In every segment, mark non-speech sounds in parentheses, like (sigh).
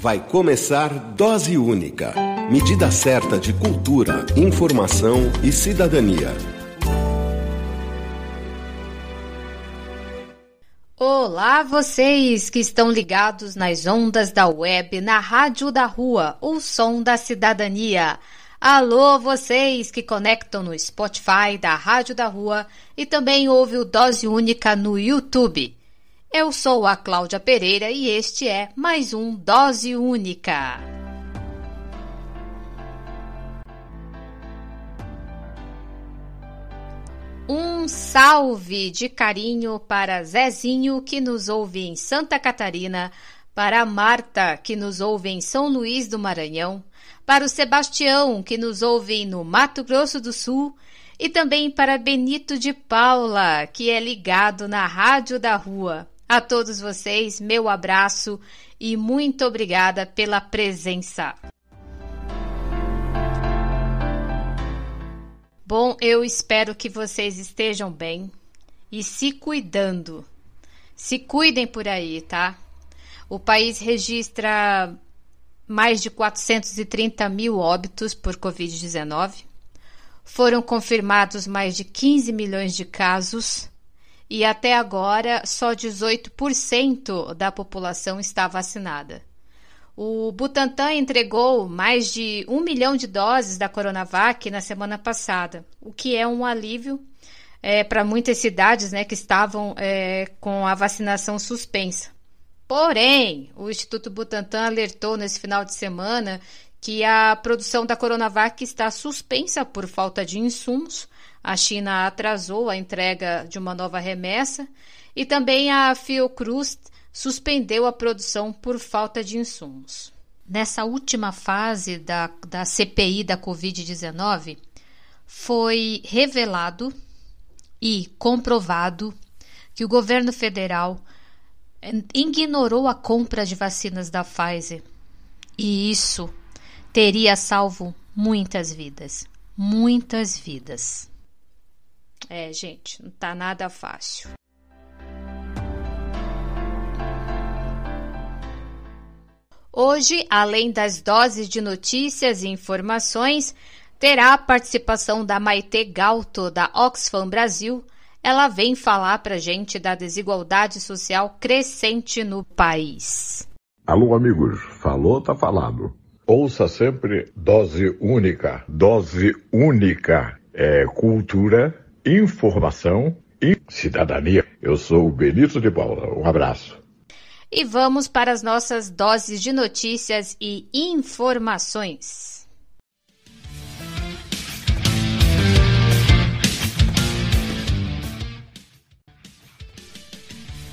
Vai começar Dose Única medida certa de cultura, informação e cidadania. Olá, vocês que estão ligados nas ondas da web, na Rádio da Rua, o som da cidadania. Alô, vocês que conectam no Spotify da Rádio da Rua e também ouve o Dose Única no YouTube. Eu sou a Cláudia Pereira e este é mais um Dose Única. Um salve de carinho para Zezinho, que nos ouve em Santa Catarina, para Marta, que nos ouve em São Luís do Maranhão, para o Sebastião, que nos ouve no Mato Grosso do Sul, e também para Benito de Paula, que é ligado na Rádio da Rua. A todos vocês, meu abraço e muito obrigada pela presença. Bom, eu espero que vocês estejam bem e se cuidando. Se cuidem por aí, tá? O país registra mais de 430 mil óbitos por Covid-19. Foram confirmados mais de 15 milhões de casos e até agora só 18% da população está vacinada. O Butantan entregou mais de um milhão de doses da Coronavac na semana passada, o que é um alívio é, para muitas cidades né, que estavam é, com a vacinação suspensa. Porém, o Instituto Butantan alertou nesse final de semana que a produção da Coronavac está suspensa por falta de insumos a China atrasou a entrega de uma nova remessa e também a Fiocruz suspendeu a produção por falta de insumos. Nessa última fase da, da CPI da Covid-19, foi revelado e comprovado que o governo federal ignorou a compra de vacinas da Pfizer. E isso teria salvo muitas vidas. Muitas vidas. É, gente, não tá nada fácil. Hoje, além das doses de notícias e informações, terá a participação da Maite Galto, da Oxfam Brasil. Ela vem falar para gente da desigualdade social crescente no país. Alô, amigos. Falou, tá falado. Ouça sempre dose única. Dose única é cultura informação e cidadania. Eu sou o Benito de Paula. Um abraço. E vamos para as nossas doses de notícias e informações.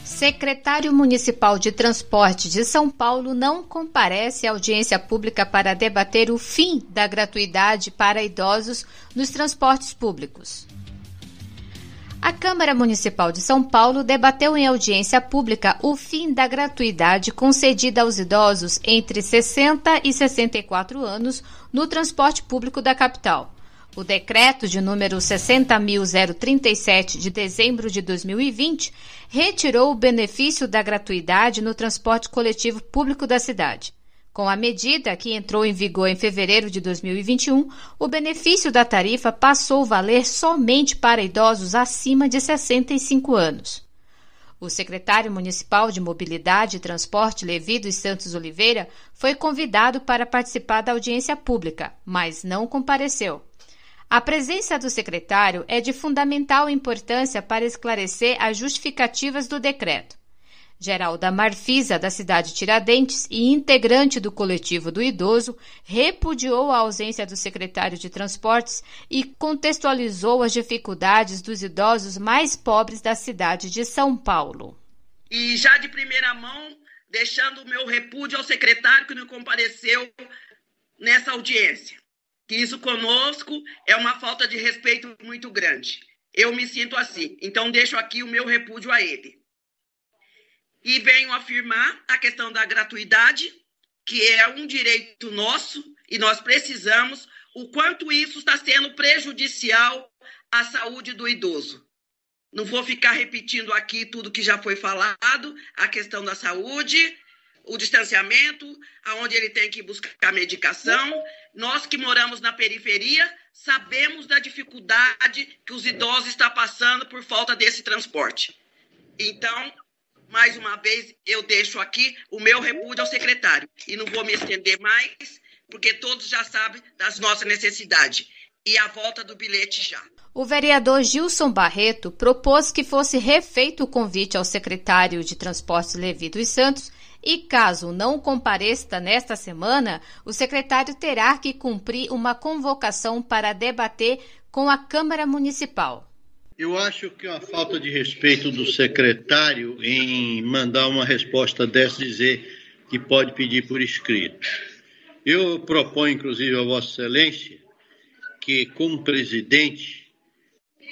Secretário Municipal de Transporte de São Paulo não comparece à audiência pública para debater o fim da gratuidade para idosos nos transportes públicos. A Câmara Municipal de São Paulo debateu em audiência pública o fim da gratuidade concedida aos idosos entre 60 e 64 anos no transporte público da capital. O decreto de número 60.037 de dezembro de 2020 retirou o benefício da gratuidade no transporte coletivo público da cidade. Com a medida, que entrou em vigor em fevereiro de 2021, o benefício da tarifa passou a valer somente para idosos acima de 65 anos. O secretário municipal de Mobilidade e Transporte, Levi dos Santos Oliveira, foi convidado para participar da audiência pública, mas não compareceu. A presença do secretário é de fundamental importância para esclarecer as justificativas do decreto. Geralda Marfisa, da cidade de Tiradentes e integrante do coletivo do idoso, repudiou a ausência do secretário de Transportes e contextualizou as dificuldades dos idosos mais pobres da cidade de São Paulo. E já de primeira mão, deixando o meu repúdio ao secretário que não compareceu nessa audiência. Que isso conosco é uma falta de respeito muito grande. Eu me sinto assim. Então, deixo aqui o meu repúdio a ele e venho afirmar a questão da gratuidade, que é um direito nosso e nós precisamos, o quanto isso está sendo prejudicial à saúde do idoso. Não vou ficar repetindo aqui tudo que já foi falado, a questão da saúde, o distanciamento, aonde ele tem que buscar medicação. Nós que moramos na periferia sabemos da dificuldade que os idosos estão passando por falta desse transporte. Então, mais uma vez, eu deixo aqui o meu repúdio ao secretário. E não vou me estender mais, porque todos já sabem das nossas necessidades. E a volta do bilhete já. O vereador Gilson Barreto propôs que fosse refeito o convite ao secretário de Transportes Levi dos Santos e caso não compareça nesta semana, o secretário terá que cumprir uma convocação para debater com a Câmara Municipal. Eu acho que é uma falta de respeito do secretário em mandar uma resposta dessa dizer que pode pedir por escrito. Eu proponho, inclusive, a Vossa Excelência que, como presidente,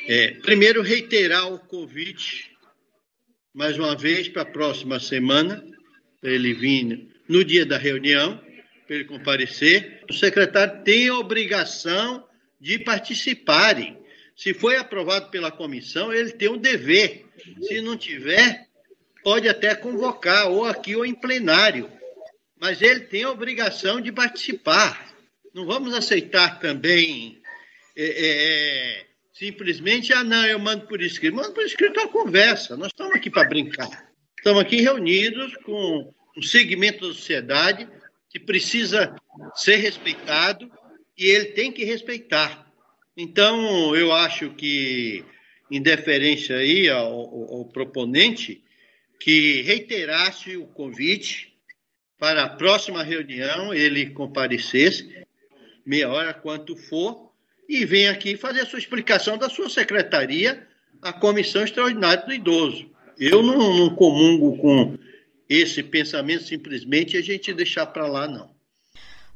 é, primeiro reiterar o convite, mais uma vez, para a próxima semana, para ele vir no dia da reunião, para ele comparecer. O secretário tem a obrigação de participarem. Se foi aprovado pela comissão, ele tem um dever. Se não tiver, pode até convocar, ou aqui ou em plenário. Mas ele tem a obrigação de participar. Não vamos aceitar também é, é, é simplesmente, ah, não, eu mando por escrito. Mando por escrito uma conversa. Nós estamos aqui para brincar. Estamos aqui reunidos com um segmento da sociedade que precisa ser respeitado e ele tem que respeitar. Então, eu acho que, em deferência aí ao, ao, proponente, que reiterasse o convite para a próxima reunião, ele comparecesse, meia hora quanto for, e venha aqui fazer a sua explicação da sua secretaria à Comissão Extraordinária do Idoso. Eu não, não comungo com esse pensamento simplesmente a gente deixar para lá, não.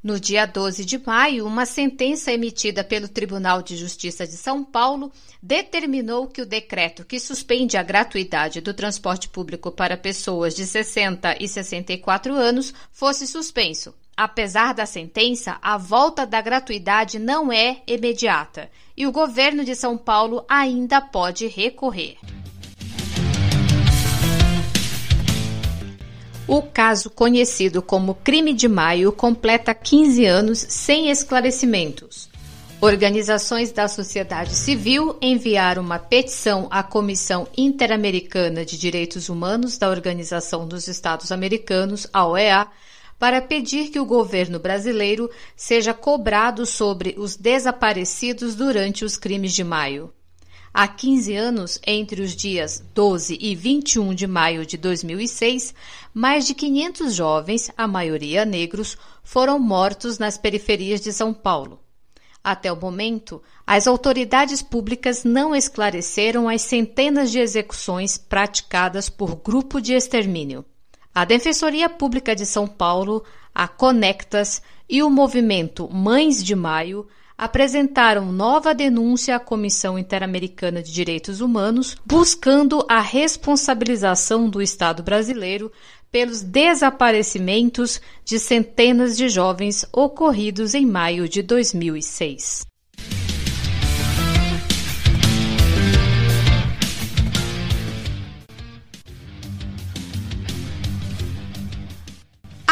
No dia 12 de maio, uma sentença emitida pelo Tribunal de Justiça de São Paulo determinou que o decreto que suspende a gratuidade do transporte público para pessoas de 60 e 64 anos fosse suspenso. Apesar da sentença, a volta da gratuidade não é imediata e o governo de São Paulo ainda pode recorrer. O caso conhecido como Crime de Maio completa 15 anos sem esclarecimentos. Organizações da sociedade civil enviaram uma petição à Comissão Interamericana de Direitos Humanos da Organização dos Estados Americanos, a OEA, para pedir que o governo brasileiro seja cobrado sobre os desaparecidos durante os crimes de maio. Há 15 anos, entre os dias 12 e 21 de maio de 2006, mais de 500 jovens, a maioria negros, foram mortos nas periferias de São Paulo. Até o momento, as autoridades públicas não esclareceram as centenas de execuções praticadas por grupo de extermínio. A Defensoria Pública de São Paulo, a Conectas e o movimento Mães de Maio apresentaram nova denúncia à Comissão Interamericana de Direitos Humanos, buscando a responsabilização do Estado brasileiro pelos desaparecimentos de centenas de jovens ocorridos em maio de 2006.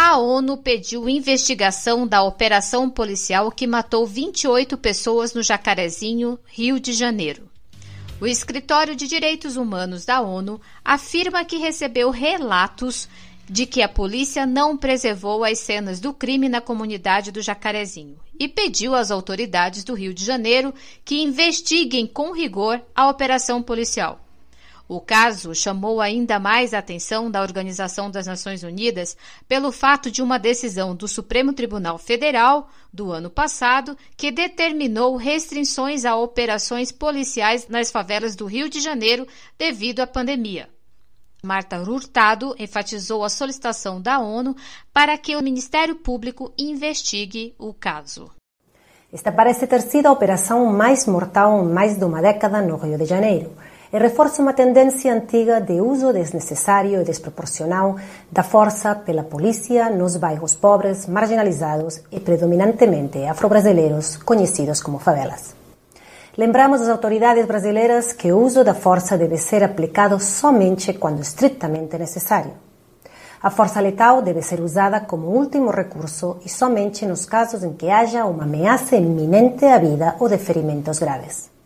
A ONU pediu investigação da operação policial que matou 28 pessoas no Jacarezinho, Rio de Janeiro. O Escritório de Direitos Humanos da ONU afirma que recebeu relatos de que a polícia não preservou as cenas do crime na comunidade do Jacarezinho e pediu às autoridades do Rio de Janeiro que investiguem com rigor a operação policial. O caso chamou ainda mais a atenção da Organização das Nações Unidas pelo fato de uma decisão do Supremo Tribunal Federal do ano passado que determinou restrições a operações policiais nas favelas do Rio de Janeiro devido à pandemia. Marta Hurtado enfatizou a solicitação da ONU para que o Ministério Público investigue o caso. Esta parece ter sido a operação mais mortal em mais de uma década no Rio de Janeiro e reforça uma tendência antiga de uso desnecessário e desproporcional da força pela polícia nos bairros pobres, marginalizados e predominantemente afro-brasileiros, conhecidos como favelas. Lembramos às autoridades brasileiras que o uso da força deve ser aplicado somente quando estritamente necessário. A força letal deve ser usada como último recurso e somente nos casos em que haja uma ameaça iminente à vida ou de ferimentos graves.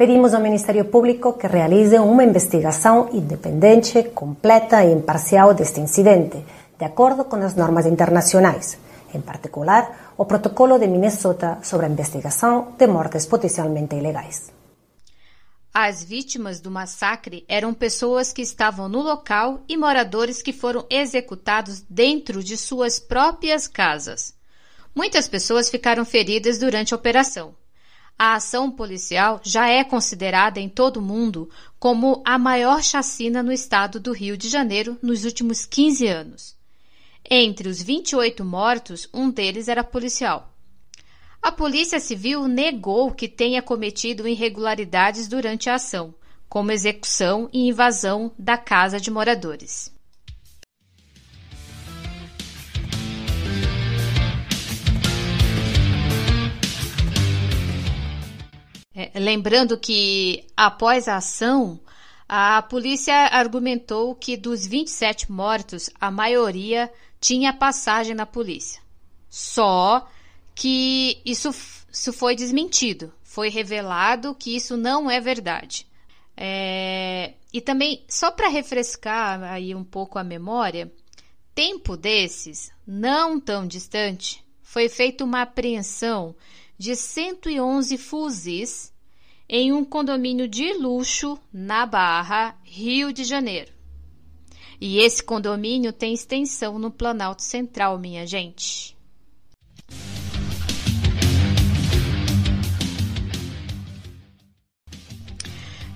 Pedimos ao Ministério Público que realize uma investigação independente, completa e imparcial deste incidente, de acordo com as normas internacionais, em particular o Protocolo de Minnesota sobre a investigação de mortes potencialmente ilegais. As vítimas do massacre eram pessoas que estavam no local e moradores que foram executados dentro de suas próprias casas. Muitas pessoas ficaram feridas durante a operação. A ação policial já é considerada em todo o mundo como a maior chacina no estado do Rio de Janeiro nos últimos 15 anos. Entre os 28 mortos, um deles era policial. A Polícia Civil negou que tenha cometido irregularidades durante a ação, como execução e invasão da casa de moradores. Lembrando que, após a ação, a polícia argumentou que dos 27 mortos, a maioria tinha passagem na polícia. Só que isso, isso foi desmentido. Foi revelado que isso não é verdade. É, e também, só para refrescar aí um pouco a memória, tempo desses, não tão distante, foi feita uma apreensão de 111 fuzis em um condomínio de luxo na Barra, Rio de Janeiro. E esse condomínio tem extensão no Planalto Central, minha gente.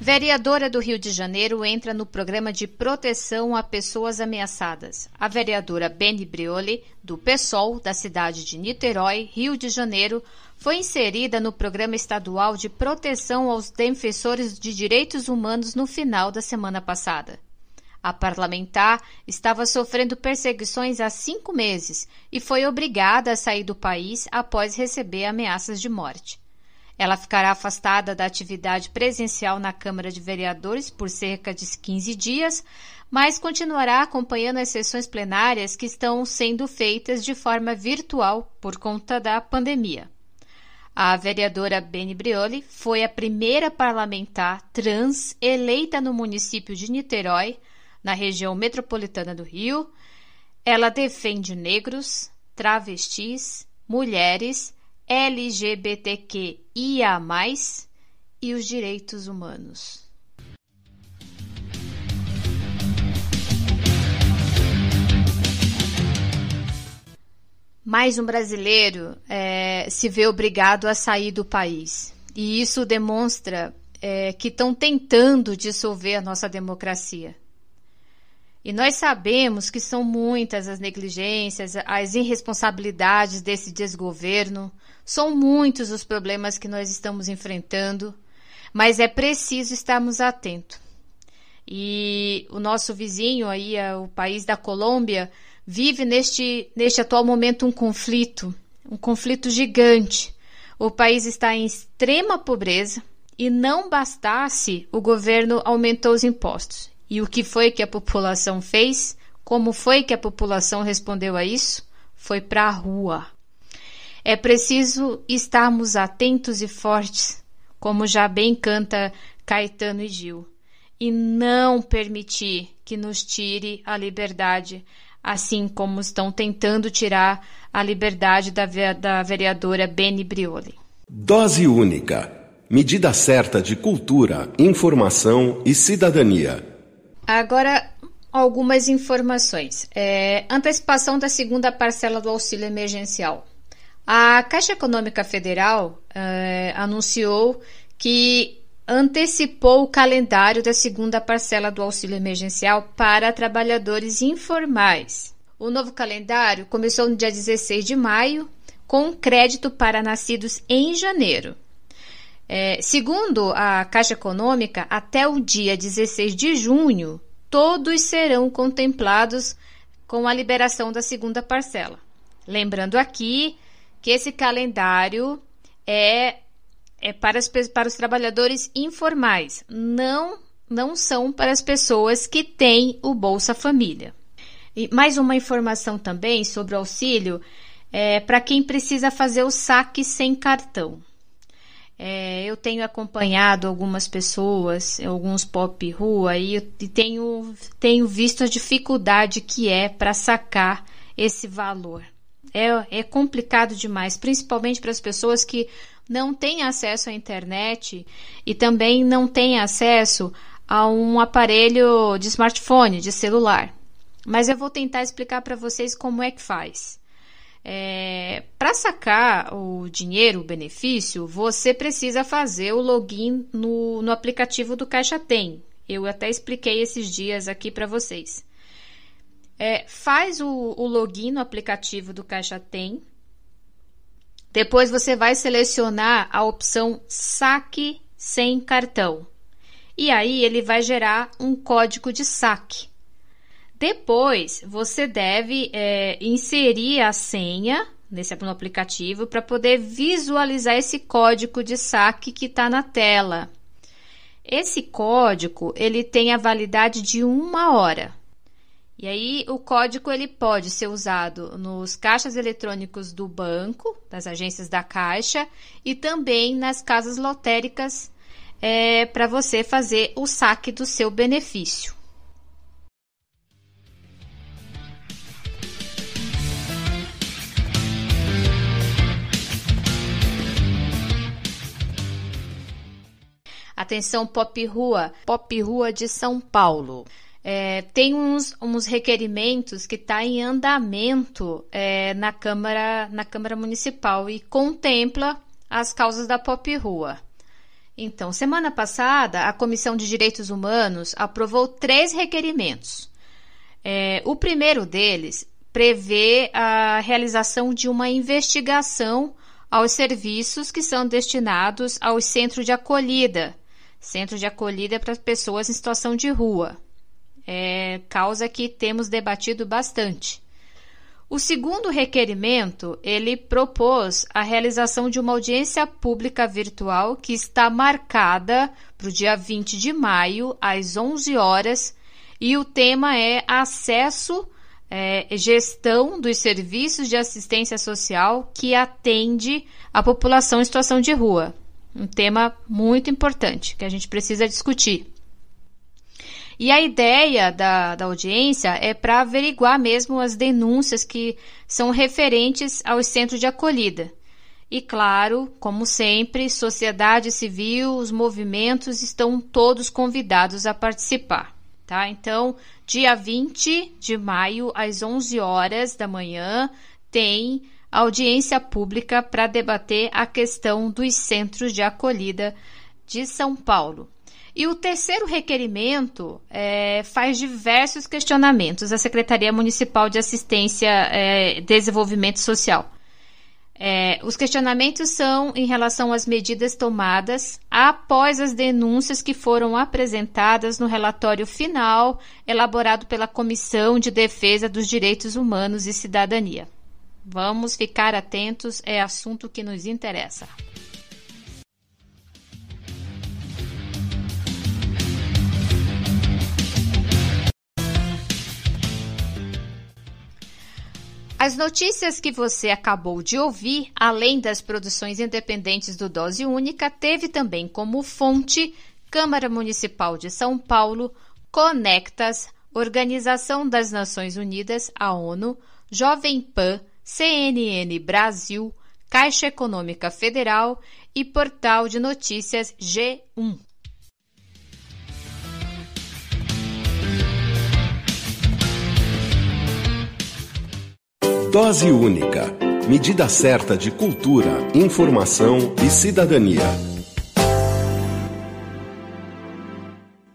Vereadora do Rio de Janeiro entra no programa de proteção a pessoas ameaçadas. A vereadora Beni Brioli, do PSOL, da cidade de Niterói, Rio de Janeiro, foi inserida no programa estadual de proteção aos defensores de direitos humanos no final da semana passada. A parlamentar estava sofrendo perseguições há cinco meses e foi obrigada a sair do país após receber ameaças de morte. Ela ficará afastada da atividade presencial na Câmara de Vereadores por cerca de 15 dias, mas continuará acompanhando as sessões plenárias que estão sendo feitas de forma virtual por conta da pandemia. A vereadora Beni Brioli foi a primeira parlamentar trans eleita no município de Niterói, na região metropolitana do Rio. Ela defende negros, travestis, mulheres LGBTQIA+, e os direitos humanos. Mais um brasileiro é, se vê obrigado a sair do país. E isso demonstra é, que estão tentando dissolver a nossa democracia. E nós sabemos que são muitas as negligências, as irresponsabilidades desse desgoverno, são muitos os problemas que nós estamos enfrentando, mas é preciso estarmos atentos. E o nosso vizinho aí, é o país da Colômbia, vive neste, neste atual momento um conflito, um conflito gigante. O país está em extrema pobreza e não bastasse, o governo aumentou os impostos. E o que foi que a população fez? Como foi que a população respondeu a isso? Foi para a rua. É preciso estarmos atentos e fortes, como já bem canta Caetano e Gil, e não permitir que nos tire a liberdade, assim como estão tentando tirar a liberdade da, da vereadora Beni Brioli. Dose única. Medida certa de cultura, informação e cidadania. Agora, algumas informações. É, antecipação da segunda parcela do auxílio emergencial. A Caixa Econômica Federal é, anunciou que antecipou o calendário da segunda parcela do auxílio emergencial para trabalhadores informais. O novo calendário começou no dia 16 de maio, com crédito para nascidos em janeiro. É, segundo a Caixa Econômica, até o dia 16 de junho, todos serão contemplados com a liberação da segunda parcela. Lembrando aqui que esse calendário é, é para, as, para os trabalhadores informais, não, não são para as pessoas que têm o Bolsa Família. E mais uma informação também sobre o auxílio é, para quem precisa fazer o saque sem cartão. É, eu tenho acompanhado algumas pessoas, alguns pop rua, e, e tenho, tenho visto a dificuldade que é para sacar esse valor. É, é complicado demais, principalmente para as pessoas que não têm acesso à internet e também não têm acesso a um aparelho de smartphone, de celular. Mas eu vou tentar explicar para vocês como é que faz. É, para sacar o dinheiro, o benefício, você precisa fazer o login no, no aplicativo do Caixa Tem. Eu até expliquei esses dias aqui para vocês. É, faz o, o login no aplicativo do Caixa Tem. Depois você vai selecionar a opção Saque sem cartão. E aí ele vai gerar um código de saque. Depois, você deve é, inserir a senha nesse no aplicativo para poder visualizar esse código de saque que está na tela. Esse código ele tem a validade de uma hora. E aí o código ele pode ser usado nos caixas eletrônicos do banco, das agências da Caixa e também nas casas lotéricas é, para você fazer o saque do seu benefício. Atenção, Pop Rua, Pop Rua de São Paulo. É, tem uns, uns requerimentos que está em andamento é, na Câmara na Câmara Municipal e contempla as causas da Pop Rua. Então, semana passada, a Comissão de Direitos Humanos aprovou três requerimentos. É, o primeiro deles prevê a realização de uma investigação aos serviços que são destinados aos centros de acolhida Centro de acolhida para pessoas em situação de rua. É causa que temos debatido bastante. O segundo requerimento, ele propôs a realização de uma audiência pública virtual que está marcada para o dia 20 de maio, às 11 horas, e o tema é acesso, é, gestão dos serviços de assistência social que atende a população em situação de rua. Um tema muito importante que a gente precisa discutir. E a ideia da, da audiência é para averiguar mesmo as denúncias que são referentes aos centros de acolhida. E claro, como sempre, sociedade civil, os movimentos estão todos convidados a participar. Tá? Então, dia 20 de maio, às 11 horas da manhã, tem audiência pública para debater a questão dos centros de acolhida de São Paulo. E o terceiro requerimento é, faz diversos questionamentos à Secretaria Municipal de Assistência e é, Desenvolvimento Social. É, os questionamentos são em relação às medidas tomadas após as denúncias que foram apresentadas no relatório final elaborado pela Comissão de Defesa dos Direitos Humanos e Cidadania. Vamos ficar atentos, é assunto que nos interessa. As notícias que você acabou de ouvir, além das produções independentes do Dose Única, teve também como fonte Câmara Municipal de São Paulo, Conectas, Organização das Nações Unidas, a ONU, Jovem Pan, CNN Brasil, Caixa Econômica Federal e Portal de Notícias G1. Dose única. Medida certa de cultura, informação e cidadania.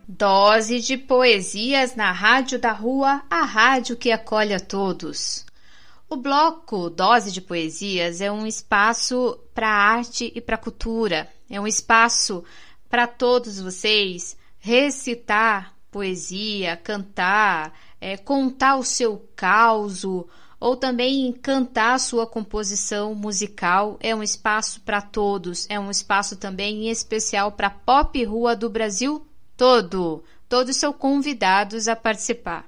Dose de poesias na Rádio da Rua, a rádio que acolhe a todos. O bloco Dose de Poesias é um espaço para arte e para cultura. É um espaço para todos vocês recitar poesia, cantar, é, contar o seu caos ou também cantar sua composição musical. É um espaço para todos. É um espaço também em especial para pop rua do Brasil todo. Todos são convidados a participar.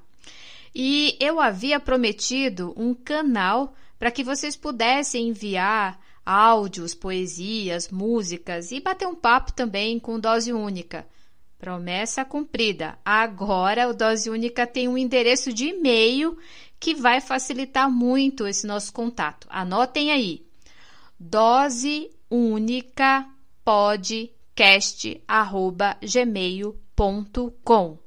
E eu havia prometido um canal para que vocês pudessem enviar áudios, poesias, músicas e bater um papo também com Dose Única. Promessa cumprida. Agora o Dose Única tem um endereço de e-mail que vai facilitar muito esse nosso contato. Anotem aí. Dose única podcast@gmail.com.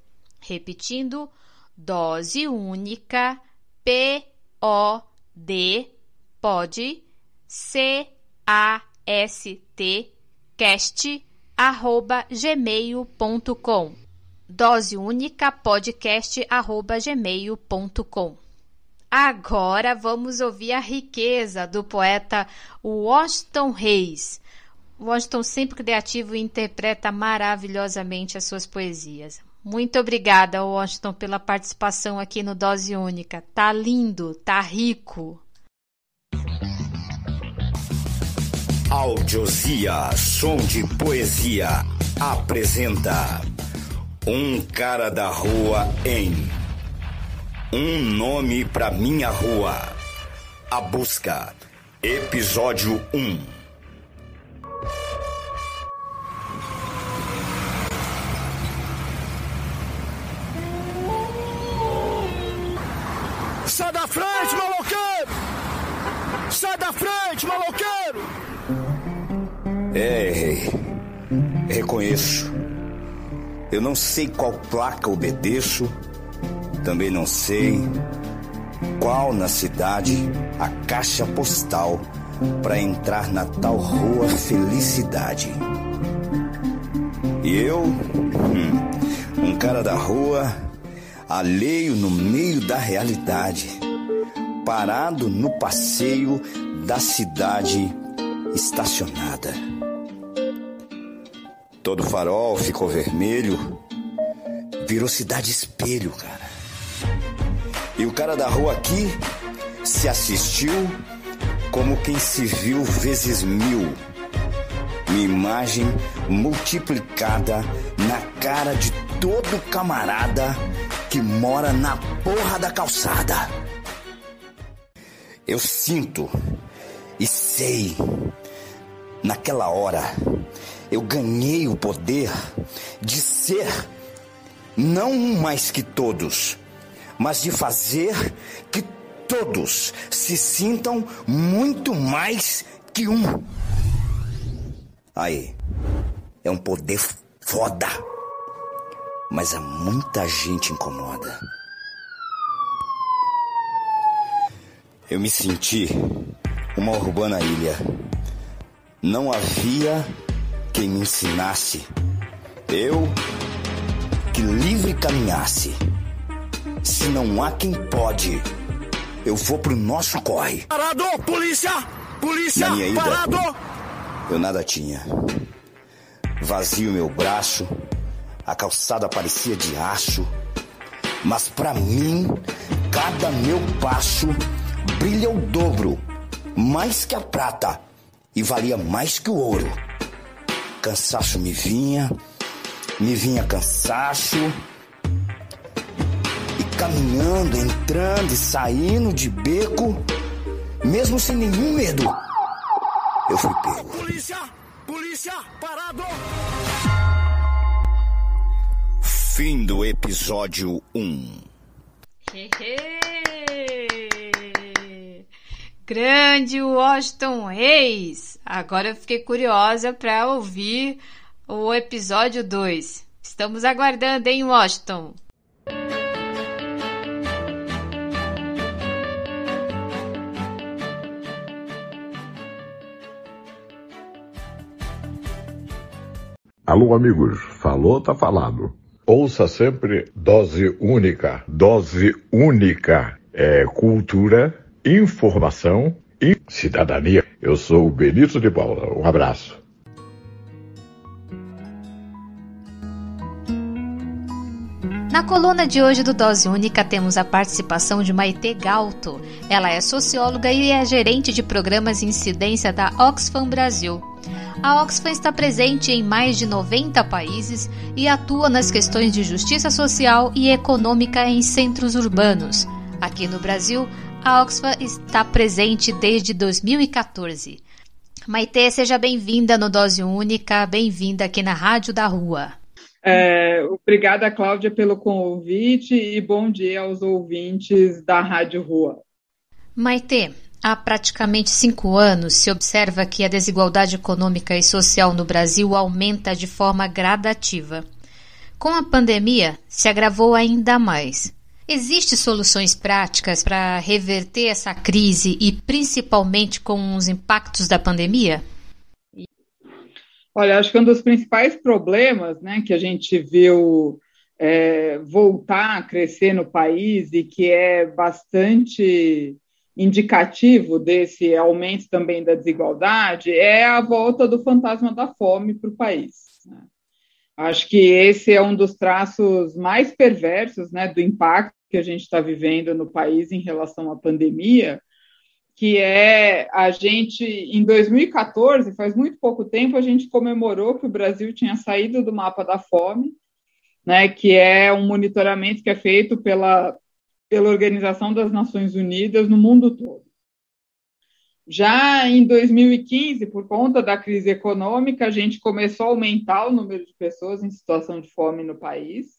Repetindo, dose única p o d pod c a s t cast arroba gmail.com dose única podcast arroba gmail.com Agora vamos ouvir a riqueza do poeta Washington Reis. Washington sempre criativo interpreta maravilhosamente as suas poesias. Muito obrigada, Washington, pela participação aqui no Dose Única. Tá lindo, tá rico. Audiosia, som de poesia, apresenta Um cara da rua em Um nome pra minha rua. A busca. Episódio 1. Sai da frente, maloqueiro! Sai da frente, maloqueiro! É, errei. Reconheço. Eu não sei qual placa obedeço. Também não sei qual na cidade a caixa postal para entrar na tal rua Felicidade. E eu, hum, um cara da rua, alheio no meio da realidade, parado no passeio da cidade estacionada. Todo farol ficou vermelho, virou cidade espelho, cara. E o cara da rua aqui se assistiu como quem se viu vezes mil. Minha imagem multiplicada na cara de todo camarada que mora na porra da calçada. Eu sinto e sei, naquela hora, eu ganhei o poder de ser não um mais que todos, mas de fazer que todos se sintam muito mais que um. Aí, é um poder foda mas a muita gente incomoda. Eu me senti uma urbana ilha. Não havia quem me ensinasse. Eu que livre caminhasse. Se não há quem pode, eu vou pro nosso corre. Parado, polícia! Polícia! Na minha ida, parado! Eu nada tinha. Vazio meu braço, a calçada parecia de aço, mas para mim, cada meu passo brilha o dobro, mais que a prata e valia mais que o ouro. Cansaço me vinha, me vinha cansaço. Caminhando, entrando e saindo de beco, mesmo sem nenhum medo, eu fui pego. Polícia! Polícia! Parado! Fim do episódio 1. Grande Washington Reis! Agora eu fiquei curiosa para ouvir o episódio 2. Estamos aguardando, hein, Washington? Alô, amigos. Falou, tá falado. Ouça sempre dose única. Dose única é cultura, informação e cidadania. Eu sou o Benito de Paula. Um abraço. Na coluna de hoje do Dose Única temos a participação de Maite Galto. Ela é socióloga e é gerente de programas de incidência da Oxfam Brasil. A Oxfam está presente em mais de 90 países e atua nas questões de justiça social e econômica em centros urbanos. Aqui no Brasil, a Oxfam está presente desde 2014. Maite, seja bem-vinda no Dose Única, bem-vinda aqui na Rádio da Rua. É, obrigada, Cláudia, pelo convite e bom dia aos ouvintes da Rádio Rua. Maite, há praticamente cinco anos se observa que a desigualdade econômica e social no Brasil aumenta de forma gradativa. Com a pandemia, se agravou ainda mais. Existem soluções práticas para reverter essa crise e principalmente com os impactos da pandemia? Olha, acho que um dos principais problemas né, que a gente viu é, voltar a crescer no país e que é bastante indicativo desse aumento também da desigualdade é a volta do fantasma da fome para o país. Né? Acho que esse é um dos traços mais perversos né, do impacto que a gente está vivendo no país em relação à pandemia, que é a gente, em 2014, faz muito pouco tempo, a gente comemorou que o Brasil tinha saído do mapa da fome, né, que é um monitoramento que é feito pela, pela Organização das Nações Unidas no mundo todo. Já em 2015, por conta da crise econômica, a gente começou a aumentar o número de pessoas em situação de fome no país.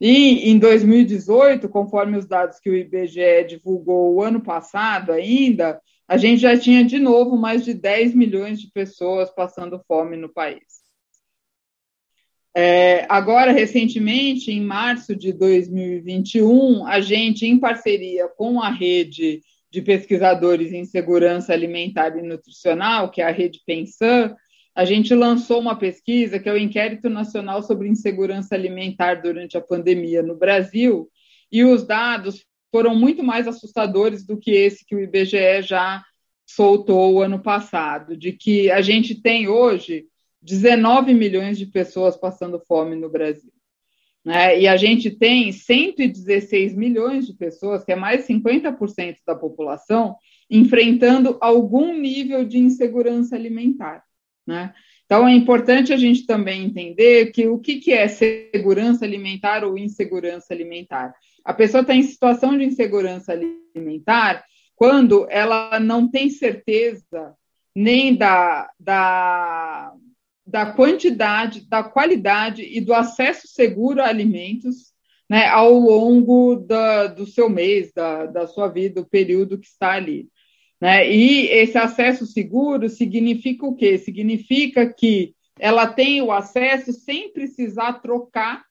E em 2018, conforme os dados que o IBGE divulgou o ano passado ainda, a gente já tinha de novo mais de 10 milhões de pessoas passando fome no país. É, agora, recentemente, em março de 2021, a gente, em parceria com a rede de pesquisadores em segurança alimentar e nutricional, que é a rede Pensan, a gente lançou uma pesquisa que é o Inquérito Nacional sobre Insegurança Alimentar durante a pandemia no Brasil, e os dados foram muito mais assustadores do que esse que o IBGE já soltou ano passado, de que a gente tem hoje 19 milhões de pessoas passando fome no Brasil. Né? E a gente tem 116 milhões de pessoas, que é mais 50% da população, enfrentando algum nível de insegurança alimentar. Né? Então, é importante a gente também entender que o que, que é segurança alimentar ou insegurança alimentar. A pessoa está em situação de insegurança alimentar quando ela não tem certeza nem da, da, da quantidade, da qualidade e do acesso seguro a alimentos né, ao longo da, do seu mês, da, da sua vida, o período que está ali. Né? E esse acesso seguro significa o quê? Significa que ela tem o acesso sem precisar trocar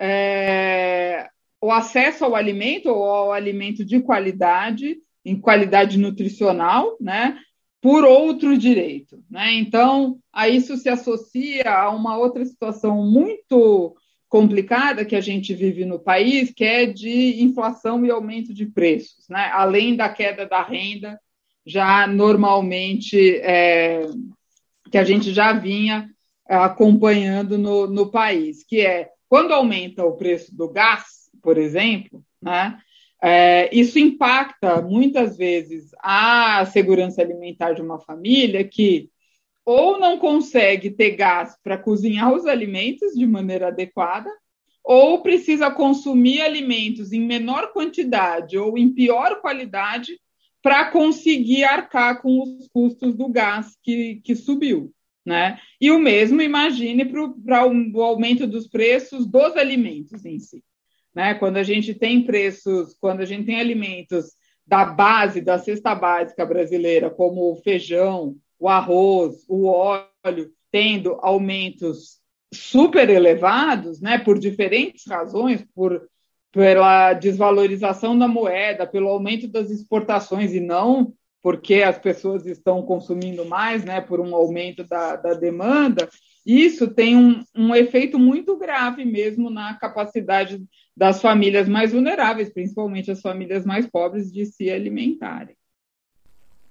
é, o acesso ao alimento ou ao alimento de qualidade, em qualidade nutricional, né? por outro direito. Né? Então, a isso se associa a uma outra situação muito complicada que a gente vive no país, que é de inflação e aumento de preços, né? além da queda da renda já normalmente é, que a gente já vinha acompanhando no, no país, que é quando aumenta o preço do gás, por exemplo, né, é, isso impacta muitas vezes a segurança alimentar de uma família que ou não consegue ter gás para cozinhar os alimentos de maneira adequada, ou precisa consumir alimentos em menor quantidade ou em pior qualidade para conseguir arcar com os custos do gás que, que subiu. Né? E o mesmo imagine para o aumento dos preços dos alimentos em si. Né? Quando a gente tem preços, quando a gente tem alimentos da base, da cesta básica brasileira, como o feijão, o arroz, o óleo, tendo aumentos super elevados, né, por diferentes razões, por pela desvalorização da moeda, pelo aumento das exportações e não porque as pessoas estão consumindo mais, né, por um aumento da, da demanda, isso tem um, um efeito muito grave mesmo na capacidade das famílias mais vulneráveis, principalmente as famílias mais pobres, de se alimentarem.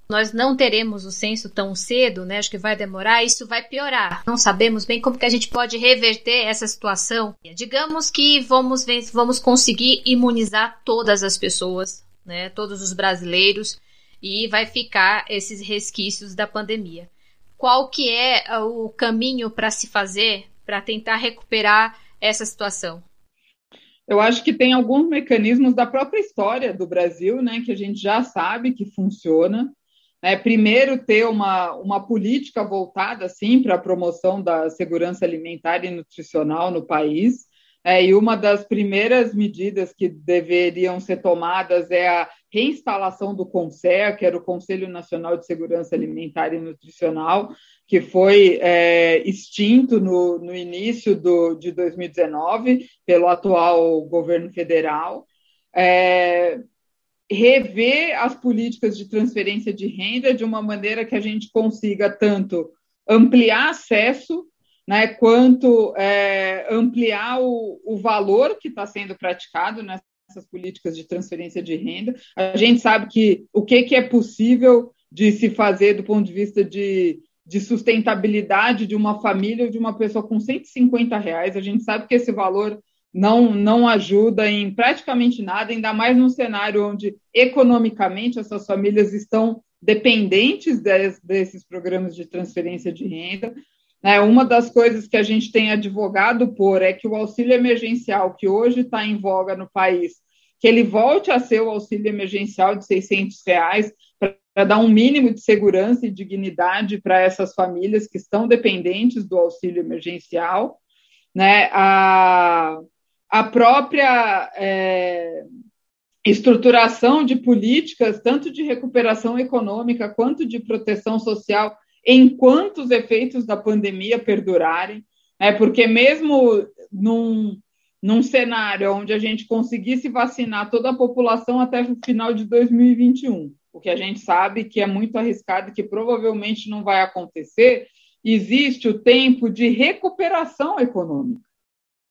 Nós não teremos o censo tão cedo, né? Acho que vai demorar, isso vai piorar. Não sabemos bem como que a gente pode reverter essa situação. Digamos que vamos, vamos conseguir imunizar todas as pessoas, né? Todos os brasileiros e vai ficar esses resquícios da pandemia. Qual que é ah, o caminho para se fazer para tentar recuperar essa situação? Eu acho que tem alguns mecanismos da própria história do Brasil, né, que a gente já sabe que funciona. É, primeiro, ter uma, uma política voltada assim, para a promoção da segurança alimentar e nutricional no país. É, e uma das primeiras medidas que deveriam ser tomadas é a reinstalação do CONSER, que era o Conselho Nacional de Segurança Alimentar e Nutricional, que foi é, extinto no, no início do, de 2019 pelo atual governo federal. É, rever as políticas de transferência de renda de uma maneira que a gente consiga tanto ampliar acesso, né, quanto é, ampliar o, o valor que está sendo praticado nessas políticas de transferência de renda. A gente sabe que o que, que é possível de se fazer do ponto de vista de, de sustentabilidade de uma família ou de uma pessoa com 150 reais. A gente sabe que esse valor não, não ajuda em praticamente nada, ainda mais num cenário onde economicamente essas famílias estão dependentes des, desses programas de transferência de renda. É, uma das coisas que a gente tem advogado por é que o auxílio emergencial, que hoje está em voga no país, que ele volte a ser o auxílio emergencial de 600 reais, para dar um mínimo de segurança e dignidade para essas famílias que estão dependentes do auxílio emergencial. Né? A, a própria é, estruturação de políticas, tanto de recuperação econômica quanto de proteção social, enquanto os efeitos da pandemia perdurarem, é porque mesmo num, num cenário onde a gente conseguisse vacinar toda a população até o final de 2021, o que a gente sabe que é muito arriscado e que provavelmente não vai acontecer, existe o tempo de recuperação econômica.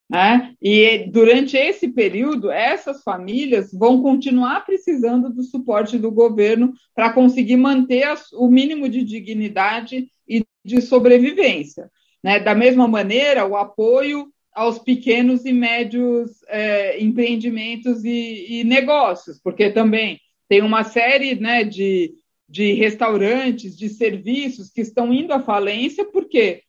Né? E durante esse período, essas famílias vão continuar precisando do suporte do governo para conseguir manter o mínimo de dignidade e de sobrevivência. Né? Da mesma maneira, o apoio aos pequenos e médios é, empreendimentos e, e, negócios, porque também tem uma série né, de, de restaurantes, de serviços que estão indo à falência, porque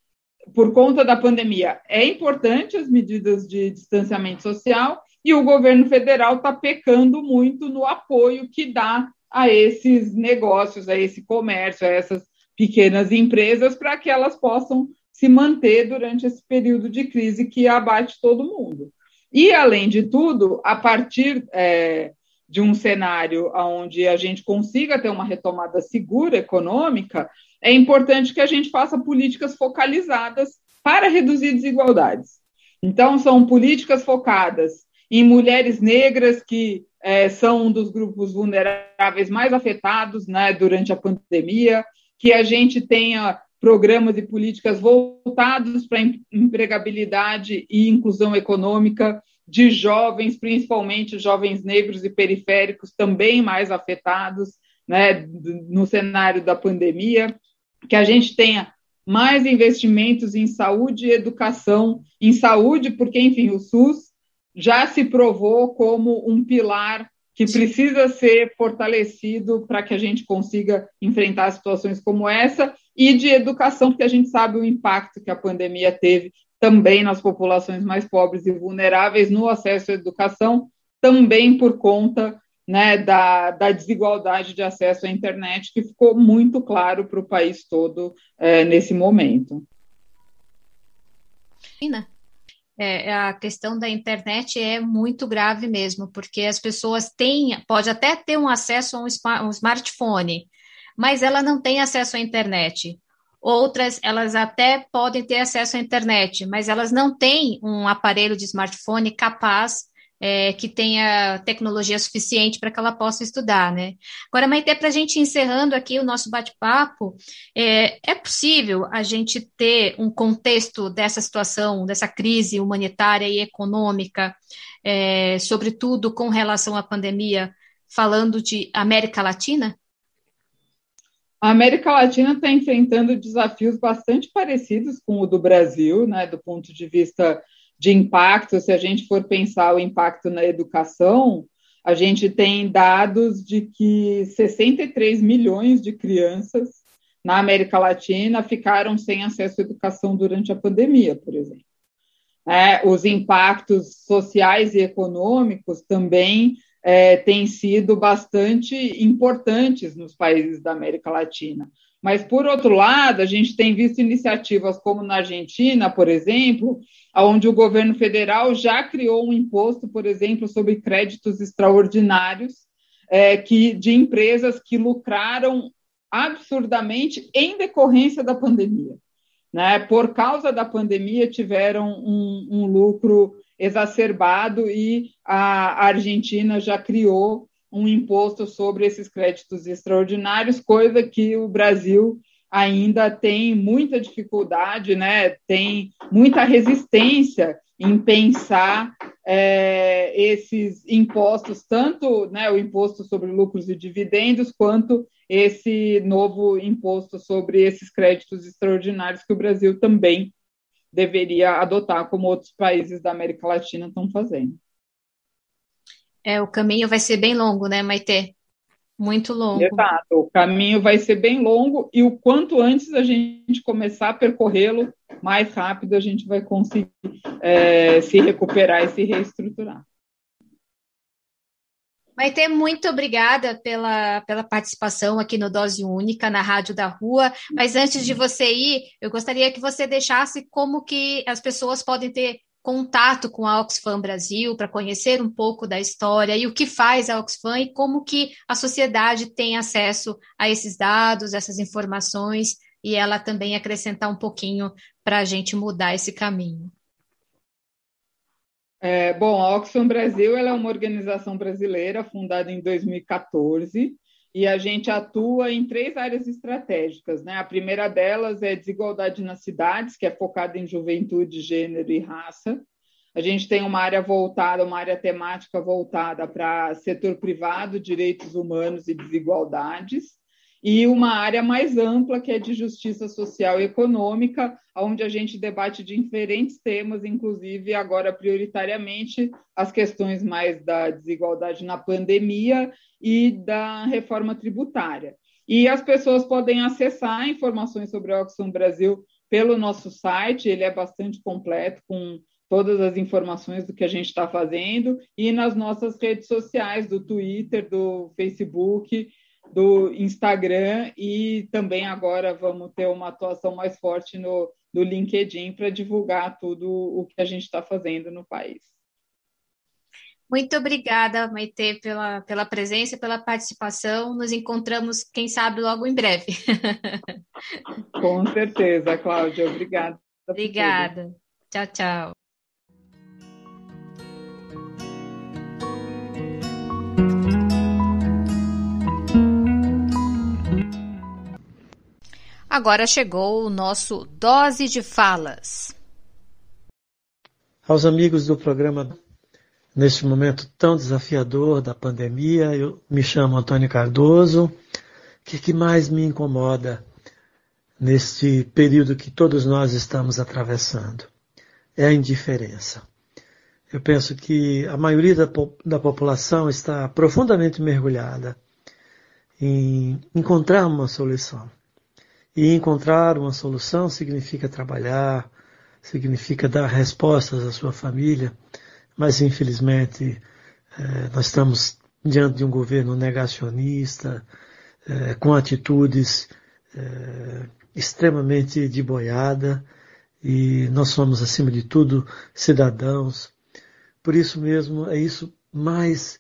por conta da pandemia, é importante as medidas de distanciamento social e o governo federal está pecando muito no apoio que dá a esses negócios, a esse comércio, a essas pequenas empresas, para que elas possam se manter durante esse período de crise que abate todo mundo. E, além de tudo, a partir é, de um cenário onde a gente consiga ter uma retomada segura econômica, é importante que a gente faça políticas focalizadas para reduzir desigualdades. Então, são políticas focadas em mulheres negras que é, são um dos grupos vulneráveis mais afetados né, durante a pandemia, que a gente tenha programas e políticas voltados para empregabilidade e inclusão econômica de jovens, principalmente jovens negros e periféricos, também mais afetados né, no cenário da pandemia que a gente tenha mais investimentos em saúde e educação, em saúde, porque, enfim, o SUS já se provou como um pilar que precisa ser fortalecido para que a gente consiga enfrentar situações como essa, e de educação, porque a gente sabe o impacto que a pandemia teve também nas populações mais pobres e vulneráveis no acesso à educação, também por conta né, da, da, desigualdade de acesso à internet, que ficou muito claro para o país todo é, nesse momento. É, a questão da internet é muito grave mesmo, porque as pessoas têm, pode até ter um acesso a um, um smartphone, mas ela não tem acesso à internet. Outras, elas até podem ter acesso à internet, mas elas não têm um aparelho de smartphone capaz é, que tenha tecnologia suficiente para que ela possa estudar, né? Agora, Maite, para a gente encerrando aqui o nosso bate-papo, é, é possível a gente ter um contexto dessa situação, dessa crise humanitária e econômica, é, sobretudo com relação à pandemia, falando de América Latina? A América Latina está enfrentando desafios bastante parecidos com o do Brasil, né, do ponto de vista de impacto. Se a gente for pensar o impacto na educação, a gente tem dados de que 63 milhões de crianças na América Latina ficaram sem acesso à educação durante a pandemia, por exemplo. É, os impactos sociais e econômicos também é, têm sido bastante importantes nos países da América Latina. Mas, por outro lado, a gente tem visto iniciativas como na Argentina, por exemplo, onde o governo federal já criou um imposto, por exemplo, sobre créditos extraordinários é, que, de empresas que lucraram absurdamente em decorrência da pandemia. Né? Por causa da pandemia, tiveram um, um lucro exacerbado e a Argentina já criou um imposto sobre esses créditos extraordinários, coisa que o Brasil ainda tem muita dificuldade, né? tem muita resistência em pensar é, esses impostos, tanto né, o imposto sobre lucros e dividendos, quanto esse novo imposto sobre esses créditos extraordinários que o Brasil também deveria adotar, como outros países da América Latina estão fazendo. É, o caminho vai ser bem longo, né, Maite? Muito longo. Exato, o caminho vai ser bem longo e o quanto antes a gente começar a percorrê-lo, mais rápido a gente vai conseguir é, se recuperar e se reestruturar. Maite, muito obrigada pela, pela participação aqui no Dose Única, na Rádio da Rua. Mas antes de você ir, eu gostaria que você deixasse como que as pessoas podem ter contato com a Oxfam Brasil para conhecer um pouco da história e o que faz a Oxfam e como que a sociedade tem acesso a esses dados, essas informações e ela também acrescentar um pouquinho para a gente mudar esse caminho. É, bom, a Oxfam Brasil é uma organização brasileira fundada em 2014 e a gente atua em três áreas estratégicas. Né? A primeira delas é desigualdade nas cidades, que é focada em juventude, gênero e raça. A gente tem uma área voltada, uma área temática voltada para setor privado, direitos humanos e desigualdades e uma área mais ampla, que é de justiça social e econômica, onde a gente debate diferentes temas, inclusive agora prioritariamente as questões mais da desigualdade na pandemia e da reforma tributária. E as pessoas podem acessar informações sobre o Oxfam Brasil pelo nosso site, ele é bastante completo, com todas as informações do que a gente está fazendo, e nas nossas redes sociais, do Twitter, do Facebook, do Instagram e também agora vamos ter uma atuação mais forte no, no LinkedIn para divulgar tudo o que a gente está fazendo no país. Muito obrigada, Maite, pela, pela presença pela participação. Nos encontramos, quem sabe, logo em breve. (laughs) Com certeza, Cláudia. Obrigada. Obrigada. Tchau, tchau. Agora chegou o nosso Dose de Falas. Aos amigos do programa, neste momento tão desafiador da pandemia, eu me chamo Antônio Cardoso. O que, que mais me incomoda neste período que todos nós estamos atravessando? É a indiferença. Eu penso que a maioria da, da população está profundamente mergulhada em encontrar uma solução. E encontrar uma solução significa trabalhar, significa dar respostas à sua família, mas infelizmente eh, nós estamos diante de um governo negacionista, eh, com atitudes eh, extremamente de boiada, e nós somos, acima de tudo, cidadãos. Por isso mesmo, é isso mais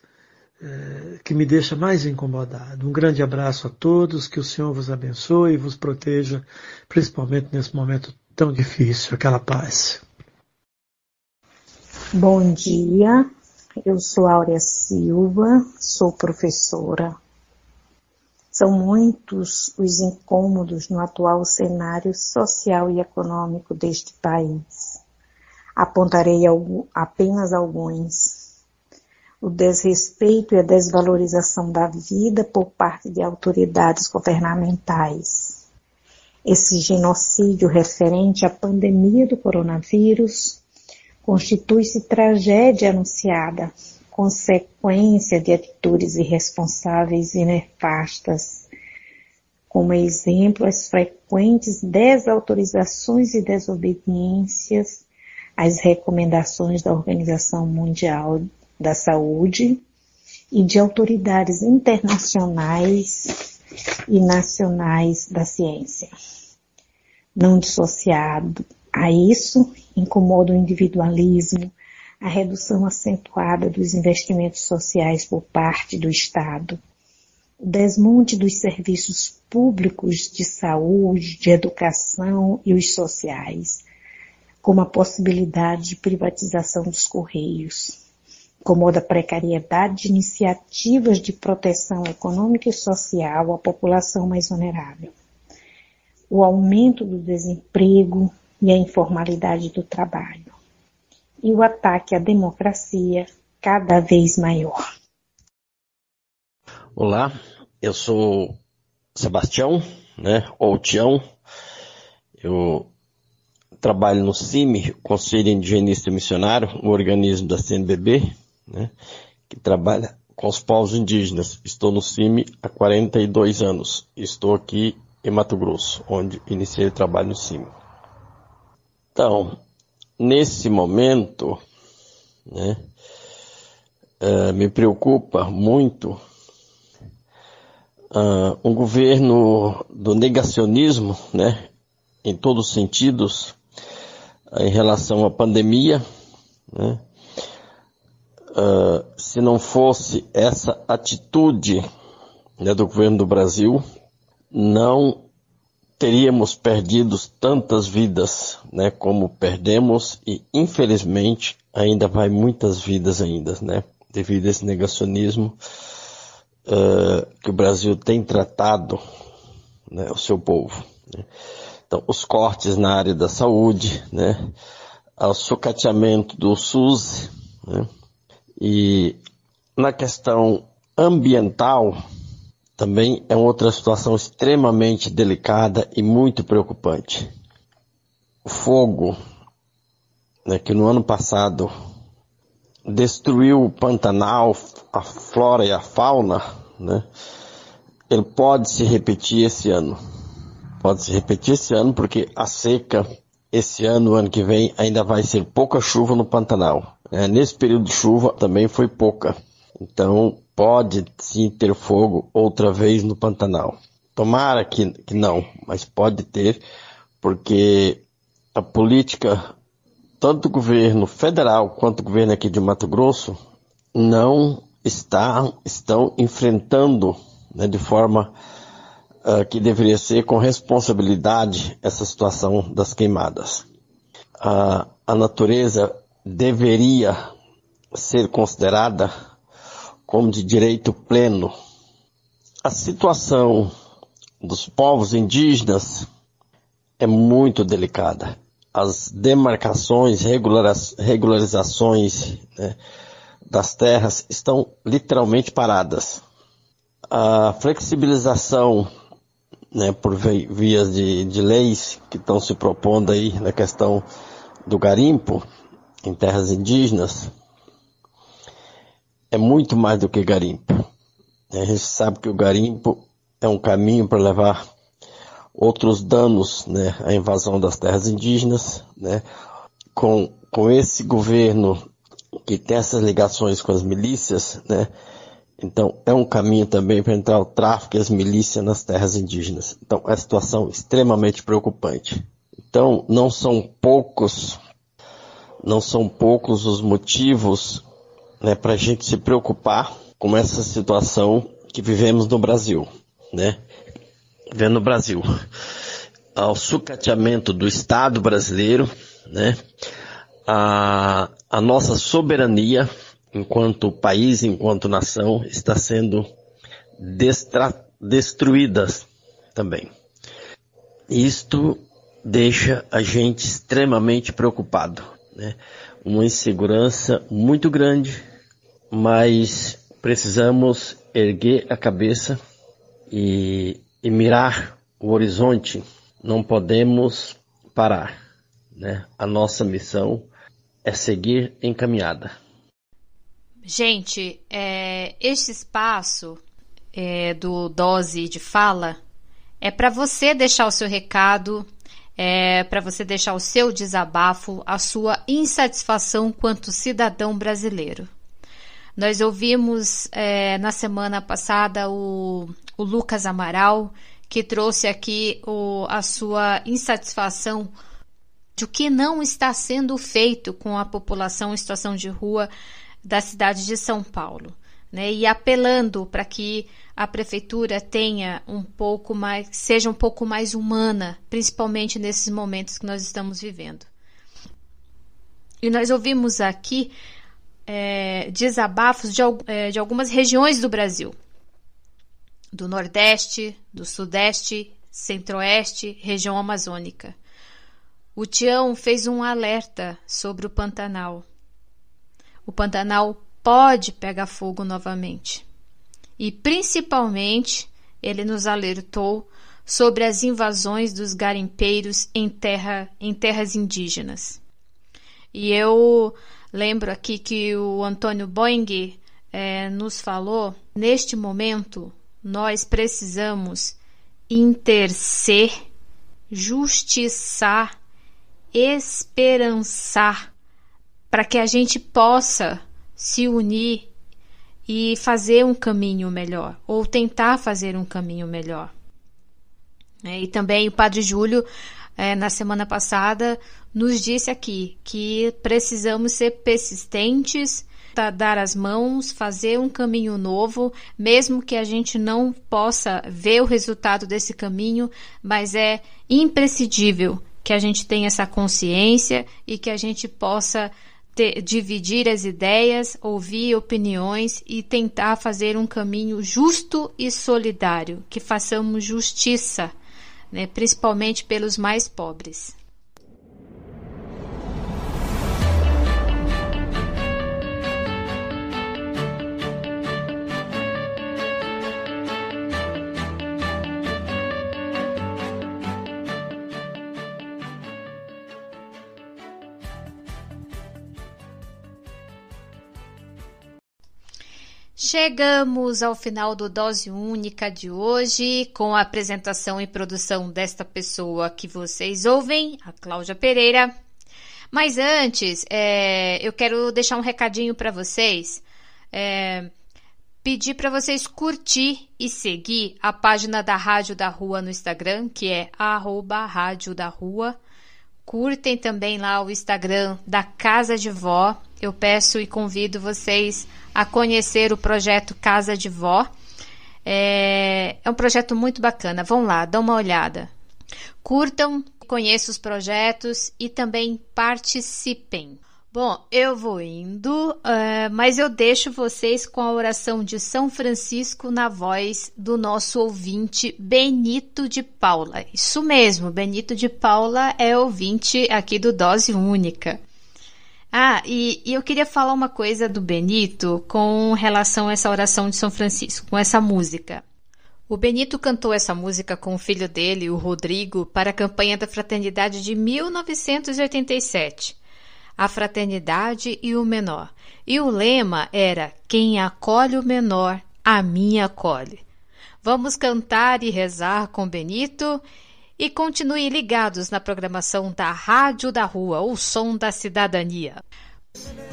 que me deixa mais incomodado. Um grande abraço a todos, que o Senhor vos abençoe e vos proteja, principalmente nesse momento tão difícil. Aquela paz. Bom dia, eu sou Áurea Silva, sou professora. São muitos os incômodos no atual cenário social e econômico deste país. Apontarei apenas alguns o desrespeito e a desvalorização da vida por parte de autoridades governamentais. Esse genocídio referente à pandemia do coronavírus constitui-se tragédia anunciada, consequência de atitudes irresponsáveis e nefastas, como exemplo as frequentes desautorizações e desobediências às recomendações da Organização Mundial da Saúde e de autoridades internacionais e nacionais da ciência. Não dissociado a isso, incomoda o individualismo, a redução acentuada dos investimentos sociais por parte do Estado, o desmonte dos serviços públicos de saúde, de educação e os sociais, como a possibilidade de privatização dos Correios, incomoda a precariedade de iniciativas de proteção econômica e social à população mais vulnerável, o aumento do desemprego e a informalidade do trabalho, e o ataque à democracia cada vez maior. Olá, eu sou Sebastião, né, ou Tião, eu trabalho no CIMI, Conselho Indigenista Missionário, um organismo da CNBB, né, que trabalha com os povos indígenas. Estou no CIMI há 42 anos. Estou aqui em Mato Grosso, onde iniciei o trabalho no CIMI. Então, nesse momento, né, uh, me preocupa muito uh, um governo do negacionismo, né, em todos os sentidos, uh, em relação à pandemia, né, uh, se não fosse essa atitude né, do governo do Brasil, não teríamos perdido tantas vidas, né, como perdemos e infelizmente ainda vai muitas vidas ainda, né, devido a esse negacionismo uh, que o Brasil tem tratado, né, o seu povo. Né. Então, os cortes na área da saúde, né, o sucateamento do SUS, né, e na questão ambiental, também é outra situação extremamente delicada e muito preocupante. O fogo, né, que no ano passado destruiu o Pantanal, a flora e a fauna, né, ele pode se repetir esse ano. Pode se repetir esse ano porque a seca esse ano, ano que vem, ainda vai ser pouca chuva no Pantanal. É, nesse período de chuva também foi pouca. Então pode sim ter fogo outra vez no Pantanal. Tomara que, que não, mas pode ter, porque a política, tanto do governo federal quanto do governo aqui de Mato Grosso, não está, estão enfrentando né, de forma uh, que deveria ser com responsabilidade essa situação das queimadas. Uh, a natureza deveria ser considerada como de direito pleno. A situação dos povos indígenas é muito delicada. As demarcações, regularizações né, das terras estão literalmente paradas. A flexibilização né, por vias de, de leis que estão se propondo aí na questão do garimpo em terras indígenas é muito mais do que garimpo. A gente sabe que o garimpo é um caminho para levar outros danos, né, invasão das terras indígenas, né, com, com esse governo que tem essas ligações com as milícias, né, então é um caminho também para entrar o tráfico e as milícias nas terras indígenas. Então é uma situação extremamente preocupante. Então não são poucos, não são poucos os motivos né, para a gente se preocupar com essa situação que vivemos no Brasil, né? Vendo no Brasil ao sucateamento do Estado brasileiro, né? A, a nossa soberania enquanto país, enquanto nação, está sendo destruída também. Isto deixa a gente extremamente preocupado, né? Uma insegurança muito grande, mas precisamos erguer a cabeça e, e mirar o horizonte. Não podemos parar. Né? A nossa missão é seguir encaminhada. Gente, é, este espaço é, do Dose de Fala é para você deixar o seu recado, é para você deixar o seu desabafo, a sua insatisfação quanto cidadão brasileiro. Nós ouvimos é, na semana passada o, o, Lucas Amaral, que trouxe aqui o, a sua insatisfação de o que não está sendo feito com a população em situação de rua da cidade de São Paulo, né? E apelando para que a prefeitura tenha um pouco mais, seja um pouco mais humana, principalmente nesses momentos que nós estamos vivendo. E nós ouvimos aqui é, desabafos de, é, de algumas regiões do Brasil, do Nordeste, do Sudeste, Centro-Oeste, região amazônica. O Tião fez um alerta sobre o Pantanal o Pantanal pode pegar fogo novamente. E principalmente, ele nos alertou sobre as invasões dos garimpeiros em, terra, em terras indígenas. E eu lembro aqui que o Antônio Boing é, nos falou: neste momento, nós precisamos intercer, justiçar, esperançar para que a gente possa se unir e fazer um caminho melhor, ou tentar fazer um caminho melhor. É, e também o Padre Júlio, é, na semana passada, nos disse aqui que precisamos ser persistentes, dar as mãos, fazer um caminho novo, mesmo que a gente não possa ver o resultado desse caminho, mas é imprescindível que a gente tenha essa consciência e que a gente possa ter, dividir as ideias, ouvir opiniões e tentar fazer um caminho justo e solidário, que façamos justiça, né, principalmente pelos mais pobres. Chegamos ao final do Dose Única de hoje, com a apresentação e produção desta pessoa que vocês ouvem, a Cláudia Pereira. Mas antes, é, eu quero deixar um recadinho para vocês. É, pedir para vocês curtir e seguir a página da Rádio da Rua no Instagram, que é arroba Rádio da Rua. Curtem também lá o Instagram da Casa de Vó. Eu peço e convido vocês a conhecer o projeto Casa de Vó. É, é um projeto muito bacana. Vão lá, dão uma olhada. Curtam, conheçam os projetos e também participem. Bom, eu vou indo, uh, mas eu deixo vocês com a oração de São Francisco na voz do nosso ouvinte Benito de Paula. Isso mesmo, Benito de Paula é ouvinte aqui do Dose Única. Ah, e, e, eu queria falar uma coisa do Benito com relação a essa oração de São Francisco, com essa música. O Benito cantou essa música com o filho dele, o Rodrigo, para a campanha da Fraternidade de 1987. A fraternidade e o menor. E o lema era: Quem acolhe o menor, a mim acolhe. Vamos cantar e rezar com Benito e continue ligados na programação da Rádio da Rua, o som da cidadania. Senhor,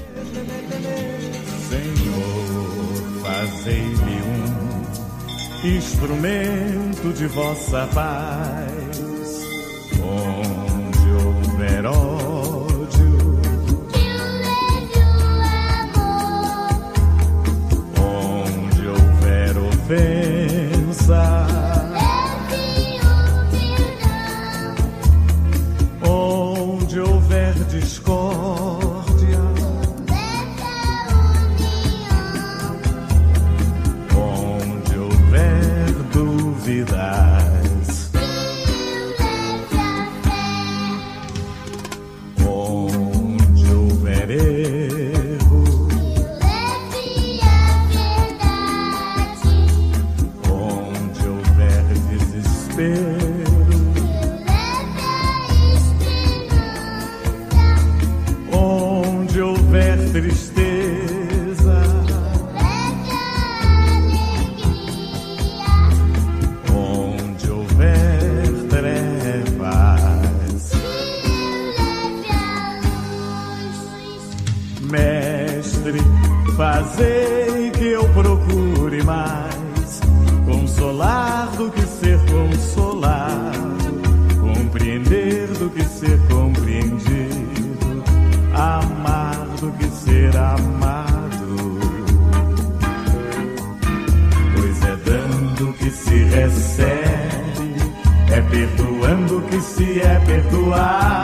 fazei-me um instrumento de vossa paz, onde houver houver mestre, fazei que eu procure mais. Consolar do que ser consolado, compreender do que ser compreendido, amar do que ser amado. Pois é dando que se recebe, é perdoando que se é perdoado,